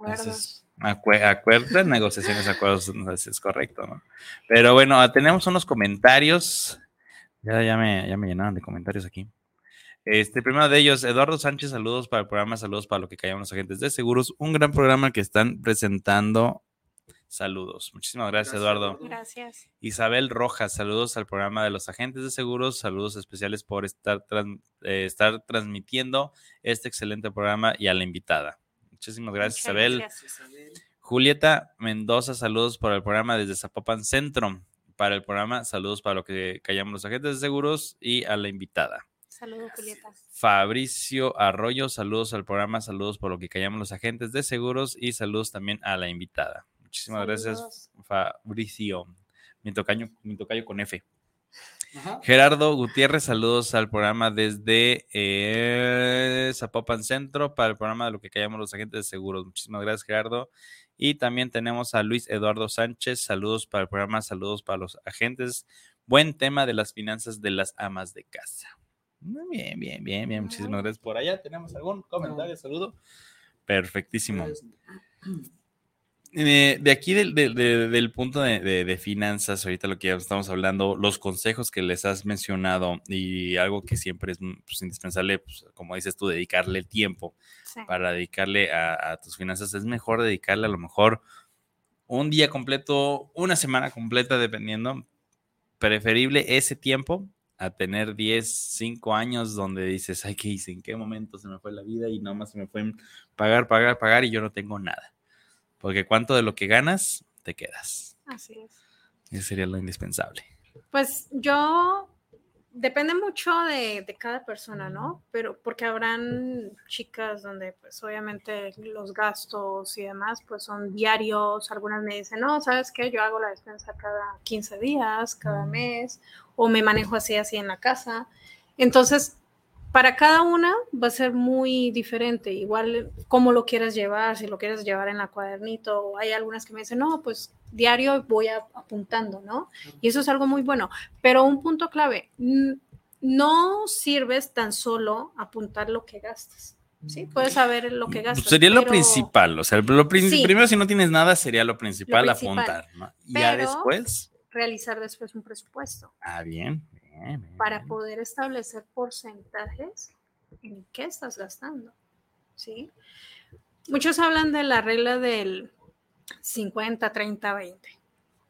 Entonces, acuerdos, negociaciones, acuerdos, es correcto, ¿no? Pero bueno, tenemos unos comentarios. Ya, ya, me, ya me llenaron de comentarios aquí. Este, primero de ellos, Eduardo Sánchez, saludos para el programa, saludos para lo que callamos los agentes de seguros. Un gran programa que están presentando. Saludos. Muchísimas gracias, Eduardo. Gracias. Isabel Rojas, saludos al programa de los agentes de seguros. Saludos especiales por estar, eh, estar transmitiendo este excelente programa y a la invitada. Muchísimas gracias, Isabel. Julieta Mendoza, saludos para el programa desde Zapopan Centro. Para el programa, saludos para lo que callamos los agentes de seguros y a la invitada. Saludos, Julieta. Fabricio Arroyo, saludos al programa, saludos por lo que callamos los agentes de seguros y saludos también a la invitada. Muchísimas gracias, Fabricio. Mi tocayo, mi tocayo con F. Gerardo Gutiérrez, saludos al programa desde eh, Zapopan Centro para el programa de lo que callamos los agentes de seguros. Muchísimas gracias, Gerardo. Y también tenemos a Luis Eduardo Sánchez, saludos para el programa, saludos para los agentes. Buen tema de las finanzas de las amas de casa. Bien, bien, bien, bien. Muchísimas gracias por allá. ¿Tenemos algún comentario, saludo? Perfectísimo. Pues, *clears throat* de, aquí del, punto de, finanzas, ahorita lo que ya estamos hablando, los consejos que les has mencionado y algo que siempre es pues, indispensable, pues, como dices tú, dedicarle el tiempo para dedicarle a, tus finanzas, es mejor dedicarle a lo mejor un día completo, una semana completa, dependiendo, preferible ese tiempo a tener 10, 5 años donde dices, ay, ¿qué hice? ¿En qué momento se me fue la vida? Y nomás se me fue pagar, pagar, pagar y yo no tengo nada. Porque cuánto de lo que ganas, te quedas. Así es. Eso sería lo indispensable. Pues yo, depende mucho de, cada persona, ¿no? Pero porque habrán chicas donde pues obviamente los gastos y demás pues son diarios, algunas me dicen, no, ¿sabes qué? Yo hago la despensa cada 15 días, cada mes, o me manejo así, así en la casa. Entonces, para cada una va a ser muy diferente, igual cómo lo quieras llevar, si lo quieres llevar en la cuadernito, hay algunas que me dicen, no, pues diario voy apuntando, ¿no? Y eso es algo muy bueno, pero un punto clave, no sirves tan solo apuntar lo que gastas. Sí, puedes saber lo que gastas. Sería lo principal, o sea, lo primero si no tienes nada sería lo principal, apuntar, ¿no? Y ya después realizar después un presupuesto. Ah, bien para poder establecer porcentajes en qué estás gastando. ¿sí? Muchos hablan de la regla del 50, 30, 20.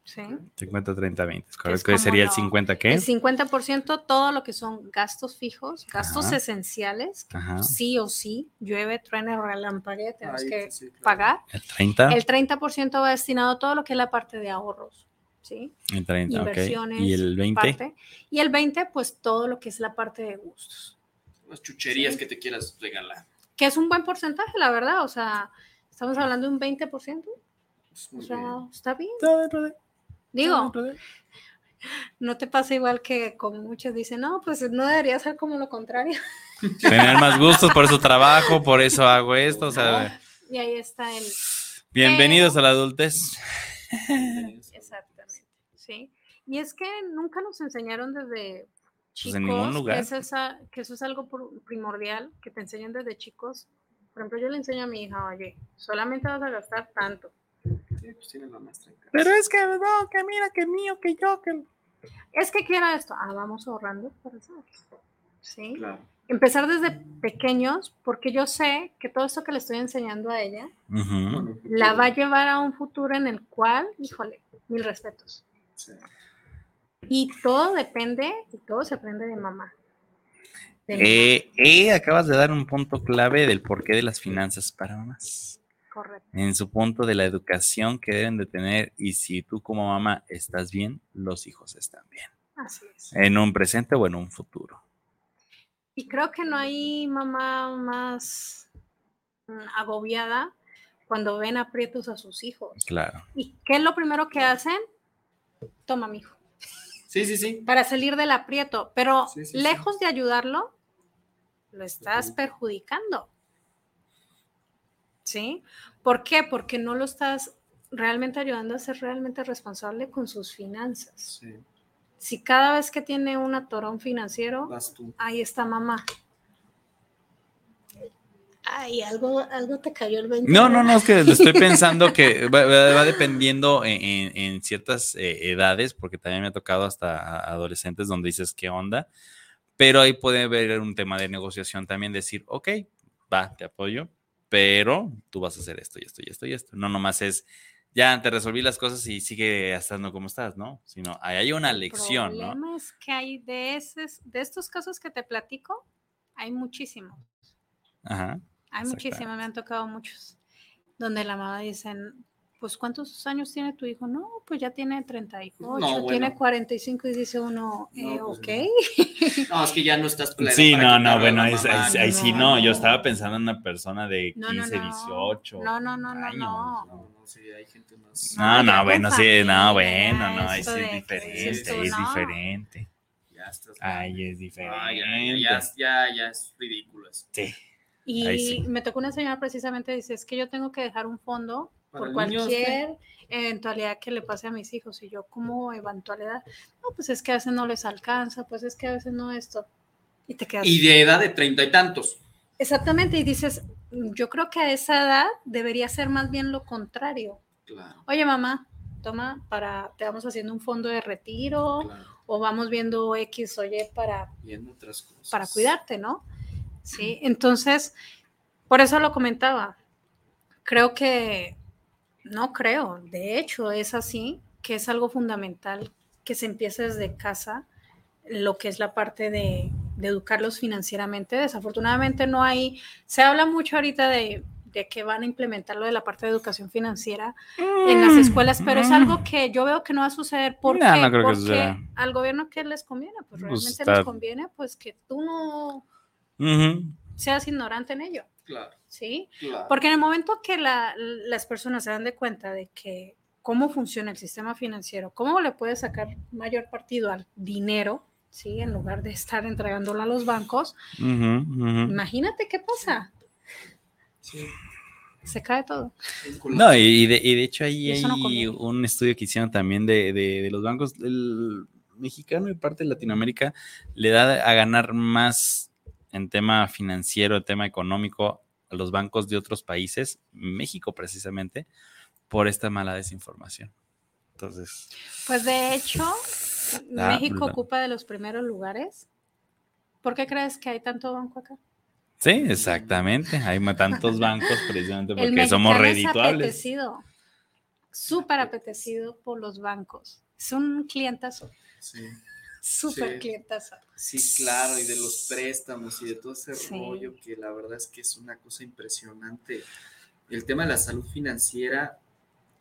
¿sí? 50, 30, 20. ¿Qué sería el 50 qué? El 50% todo lo que son gastos fijos, gastos esenciales, sí o sí, llueve, truena, relampaguea, tenemos que pagar. El 30. El 30% va destinado a todo lo que es la parte de ahorros. ¿Sí? Inversiones. ¿Y el 20? y el 20, pues todo lo que es la parte de gustos. Las chucherías que te quieras regalar. Que es un buen porcentaje, la verdad. O sea, estamos hablando de un 20%. o sea, está bien. Digo, no te pasa igual que como muchos dicen, no, pues no debería ser como lo contrario. *laughs* Tener más gustos, por eso trabajo, por eso hago esto, o sea. Y ahí está el. Bienvenidos a la adultez. Y es que nunca nos enseñaron desde chicos pues en ningún lugar. Que, eso es algo primordial, que te enseñen desde chicos. Por ejemplo, yo le enseño a mi hija, oye, solamente vas a gastar tanto. Pues Pero es que, no, que mira, que mío, que yo, que... Es que quiera esto. Ah, vamos ahorrando para eso. ¿Sí? Empezar desde pequeños, porque yo sé que todo esto que le estoy enseñando a ella, la va a llevar a un futuro en el cual, híjole, mil respetos. Y todo depende, y todo se aprende de mamá. Eh, eh, acabas de dar un punto clave del porqué de las finanzas para mamás. Correcto. En su punto de la educación que deben de tener y si tú como mamá estás bien, los hijos están bien. Así es. En un presente o en un futuro. Y creo que no hay mamá más mm, agobiada cuando ven aprietos a sus hijos. Claro. ¿Y qué es lo primero que hacen? Toma, mi hijo. Sí, sí, sí. Para salir del aprieto. Pero Sí, sí, sí. lejos de ayudarlo, lo estás perjudicando. ¿Sí? ¿Por qué? Porque no lo estás realmente ayudando a ser realmente responsable con sus finanzas. Sí, Si cada vez que tiene un atorón financiero, ahí está mamá. Ay, algo, algo te cayó el 20. No, no, no, es que estoy *laughs* pensando que va, va- va dependiendo en, en- en ciertas eh, edades, porque también me ha tocado hasta adolescentes donde dices qué onda, pero ahí puede haber un tema de negociación también, decir, ok, va, te apoyo, pero tú vas a hacer esto y esto y esto y esto. No nomás es, ya te resolví las cosas y sigue estando como estás, ¿no? Sino ahí hay una lección, El ¿no? problema es que hay de, esos, de estos casos que te platico, hay muchísimos. Ajá. Hay muchísimos, me han tocado muchos. Donde la mamá dicen, pues ¿cuántos años tiene tu hijo? No, pues ya tiene 38, No, tiene bueno. 45 y dice uno, No, eh, pues ok. No, es que ya no estás Sí, no, no, bueno, ahí, sí, no, yo estaba pensando en una persona de 15, No, no, no. 18 No, no, no, no, años, no. No, no, sí, hay gente más. No, No, no, bueno, sí, no, bueno, no, ahí esto sí de es diferente, tú, ahí es no. diferente. Ya estás. Ahí es diferente. ya, ya, ya, ya es ridículo eso. Sí. Y sí. me tocó una señora precisamente, dice, es que yo tengo que dejar un fondo Para por cualquier eventualidad que le pase a mis hijos. Y yo, como eventualidad? No, pues es que a veces no les alcanza, pues es que a veces no esto. Y te quedas. Y de edad de treinta y tantos. Exactamente, y dices, yo creo que a esa edad debería ser más bien lo contrario. Claro, Oye, mamá, toma, para, te vamos haciendo un fondo de retiro claro. o vamos viendo X o Y para Viendo otras cosas. para cuidarte, ¿no? Sí, entonces, por eso lo comentaba. Creo que, no creo, de hecho es así, que es algo fundamental que se empiece desde casa, lo que es la parte de, de educarlos financieramente. Desafortunadamente no hay, se habla mucho ahorita de, de que van a implementar lo de la parte de educación financiera en las escuelas, pero es algo que yo veo que no va a suceder. ¿Por Mm. No, no Porque al gobierno que les conviene, pues Pues realmente les conviene pues que tú no Seas ignorante en ello, Claro, ¿sí? claro. Porque en el momento que la- las personas se dan de cuenta de que cómo funciona el sistema financiero, cómo le puedes sacar mayor partido al dinero, ¿sí? En lugar de estar entregándolo a los bancos, imagínate qué pasa, Sí. se cae todo. No, y de, y de hecho ahí no hay un estudio que hicieron también de, de- de los bancos. El mexicano y parte de Latinoamérica le da a ganar más en tema financiero, en tema económico, a los bancos de otros países, México precisamente, por esta mala desinformación. Entonces, Pues de hecho, Ah, México brutal. ocupa de los primeros lugares. ¿Por qué crees que hay tanto banco acá? sí, exactamente. Hay tantos *laughs* bancos precisamente El porque somos mexicano es redituables. apetecido, súper apetecido por los bancos. Es un clientazo, Sí. Súper Sí. Sí, claro, y de los préstamos y de todo ese Sí. rollo que la verdad es que es una cosa impresionante. El tema de la salud financiera,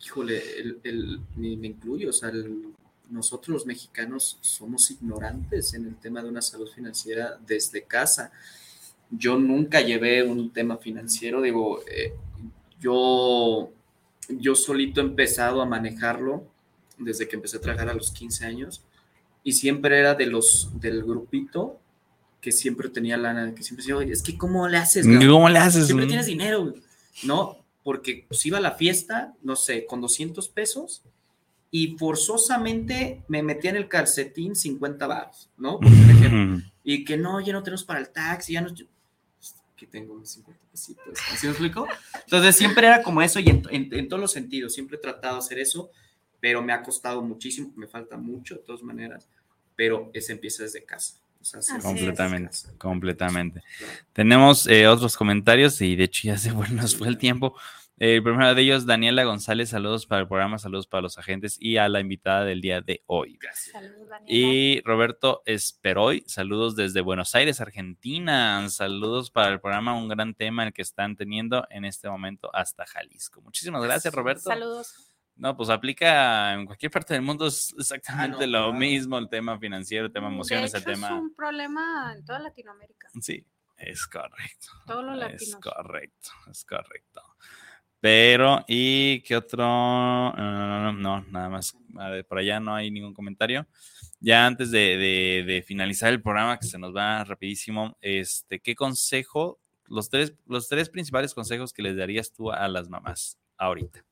híjole, el, el- me, me incluyo, o sea, el- nosotros los mexicanos somos ignorantes en el tema de una salud financiera desde casa. Yo nunca llevé un tema financiero, digo, eh, yo, yo solito he empezado a manejarlo desde que empecé a trabajar a los 15 años y siempre era de los del grupito que siempre tenía lana, que siempre decía, oye, es que ¿cómo le haces? ¿Cómo le haces? Siempre tienes dinero, güey". ¿no? Porque pues iba a la fiesta, no sé, con 200 pesos y forzosamente me metía en el calcetín 50 baros, ¿no? Por *laughs* ejemplo. Ujú. Y que no, ya no tenemos para el taxi, ya no... Que tengo unos 50 pesitos. ¿Sí me explico? Entonces siempre era como eso y en, en- en todos los sentidos, siempre he tratado de hacer eso, pero me ha costado muchísimo, me falta mucho de todas maneras, pero ese empieza desde casa. O sea, se Así empieza desde Completamente, casa. completamente. Claro. Tenemos eh, otros comentarios y de hecho ya se fue, *laughs* nos fue el tiempo. El primero de ellos, Daniela González, saludos para el programa, saludos para los agentes y a la invitada del día de hoy. Saludos, Daniela. Y Roberto Esperoy, saludos desde Buenos Aires, Argentina. Saludos para el programa, un gran tema el que están teniendo en este momento hasta Jalisco. Muchísimas gracias, Roberto. Saludos. No, pues aplica en cualquier parte del mundo, es exactamente ah, lo mismo, el tema financiero, el tema emociones, el tema... Es un problema en toda Latinoamérica. Sí, es correcto. Todos los latinos. Es correcto, es correcto. Pero, ¿y qué otro? No, no, nada más. Por allá no hay ningún comentario. Ya antes de, finalizar el programa, que se nos va rapidísimo, este, ¿qué consejo, los tres, los tres principales consejos que les darías tú a las mamás ahorita?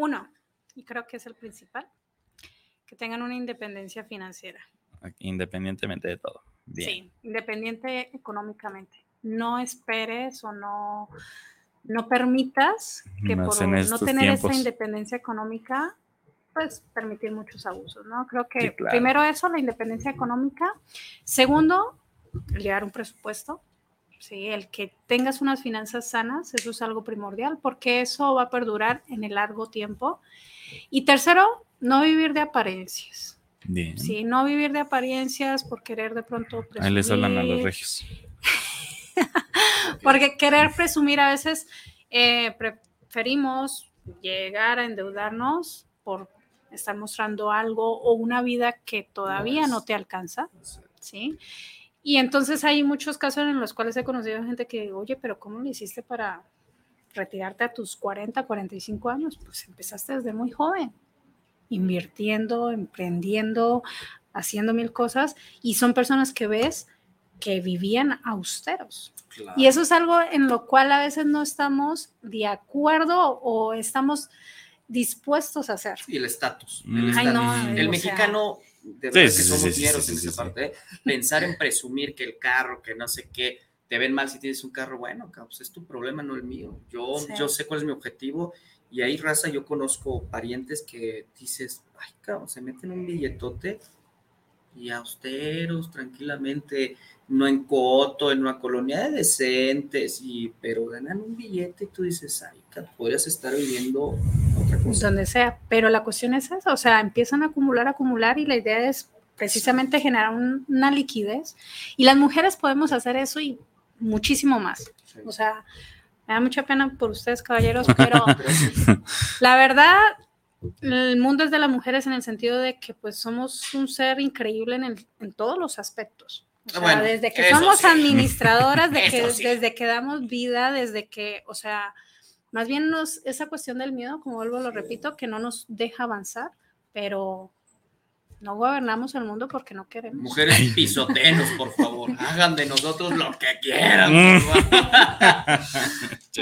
Uno, y creo que es el principal, que tengan una independencia financiera. Independientemente de todo. Sí, independiente económicamente. No esperes o no no permitas que por no tener esa independencia económica, pues permitir muchos abusos, ¿no? Creo que primero eso, la independencia económica. Segundo, llevar un presupuesto. Sí, el que tengas unas finanzas sanas, eso es algo primordial, porque eso va a perdurar en el largo tiempo. Y tercero, no vivir de apariencias. Bien. Sí, no vivir de apariencias por querer de pronto Ahí les hablan a los regios. *laughs* Porque querer presumir a veces eh, preferimos llegar a endeudarnos por estar mostrando algo o una vida que todavía no te alcanza, ¿sí? Y entonces hay muchos casos en los cuales he conocido gente que, oye, pero ¿cómo lo hiciste para retirarte a tus 40, 45 años? Pues empezaste desde muy joven, invirtiendo, emprendiendo, haciendo mil cosas, y son personas que ves que vivían austeros. Y eso es algo en lo cual a veces no estamos de acuerdo o estamos dispuestos a hacer. Y el estatus. El, mexicano, de verdad que somos en esa parte, pensar en presumir que el carro, que no sé qué, te ven mal si tienes un carro, bueno, pues es tu problema, no el mío. Yo, yo sé cuál es mi objetivo y ahí, raza, yo conozco parientes que dices, ay, cabrón, se meten un billetote y austeros, tranquilamente, no en Coto, en una colonia de decentes, y, pero ganan un billete y tú dices, ay, podrías estar viviendo otra cosa. Donde sea, pero la cuestión es esa, o sea, empiezan a acumular, acumular y la idea es precisamente generar una liquidez y las mujeres podemos hacer eso y muchísimo más. O sea, me da mucha pena por ustedes, caballeros, pero *laughs* la verdad, el mundo es de las mujeres en el sentido de que pues somos un ser increíble en, en todos los aspectos. O sea, desde que somos administradoras, de *laughs* que, desde que damos vida, desde que, o sea, más bien nos, esa cuestión del miedo, como vuelvo, lo repito, que no nos deja avanzar, pero no gobernamos el mundo porque no queremos. Mujeres pisotenos, por favor. *laughs* Hagan de nosotros lo que quieran. *laughs*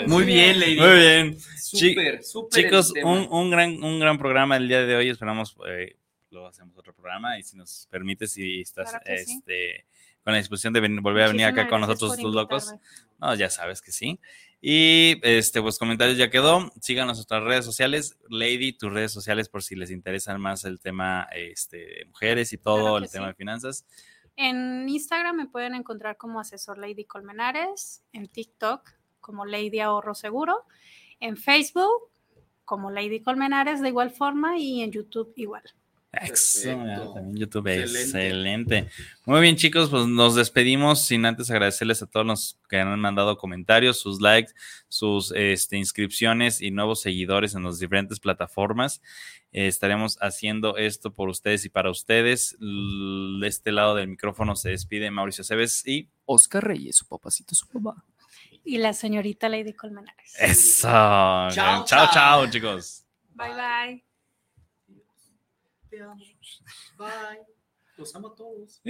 Muy bien, Lady. Muy bien. Súper, súper. Chicos, un, un, gran, un gran programa el día de hoy. Esperamos eh, lo hacemos otro programa y si nos permite, si estás este, con la disposición de volver a venir acá con nosotros, tus locos. No, ya sabes que sí. Y este, pues comentarios ya quedó. Síganos en nuestras redes sociales. Lady, tus redes sociales por si les interesan más el tema este, de mujeres y todo el tema de finanzas. En Instagram me pueden encontrar como asesor Lady Colmenares, en TikTok como Lady Ahorro Seguro, en Facebook como Lady Colmenares de igual forma y en YouTube igual. Excelente. También YouTube, excelente. Muy bien, chicos, pues nos despedimos sin antes agradecerles a todos los que han mandado comentarios, sus likes, sus este, inscripciones y nuevos seguidores en las diferentes plataformas. Eh, estaremos haciendo esto por ustedes y para ustedes. De este lado del micrófono se despide Mauricio Cebes y Oscar Reyes, su papacito, su papá. Y la señorita Lady Colmenares. Eso. chao, chao chicos. Bye, bye. Te amo. Bye. Los amo a todos.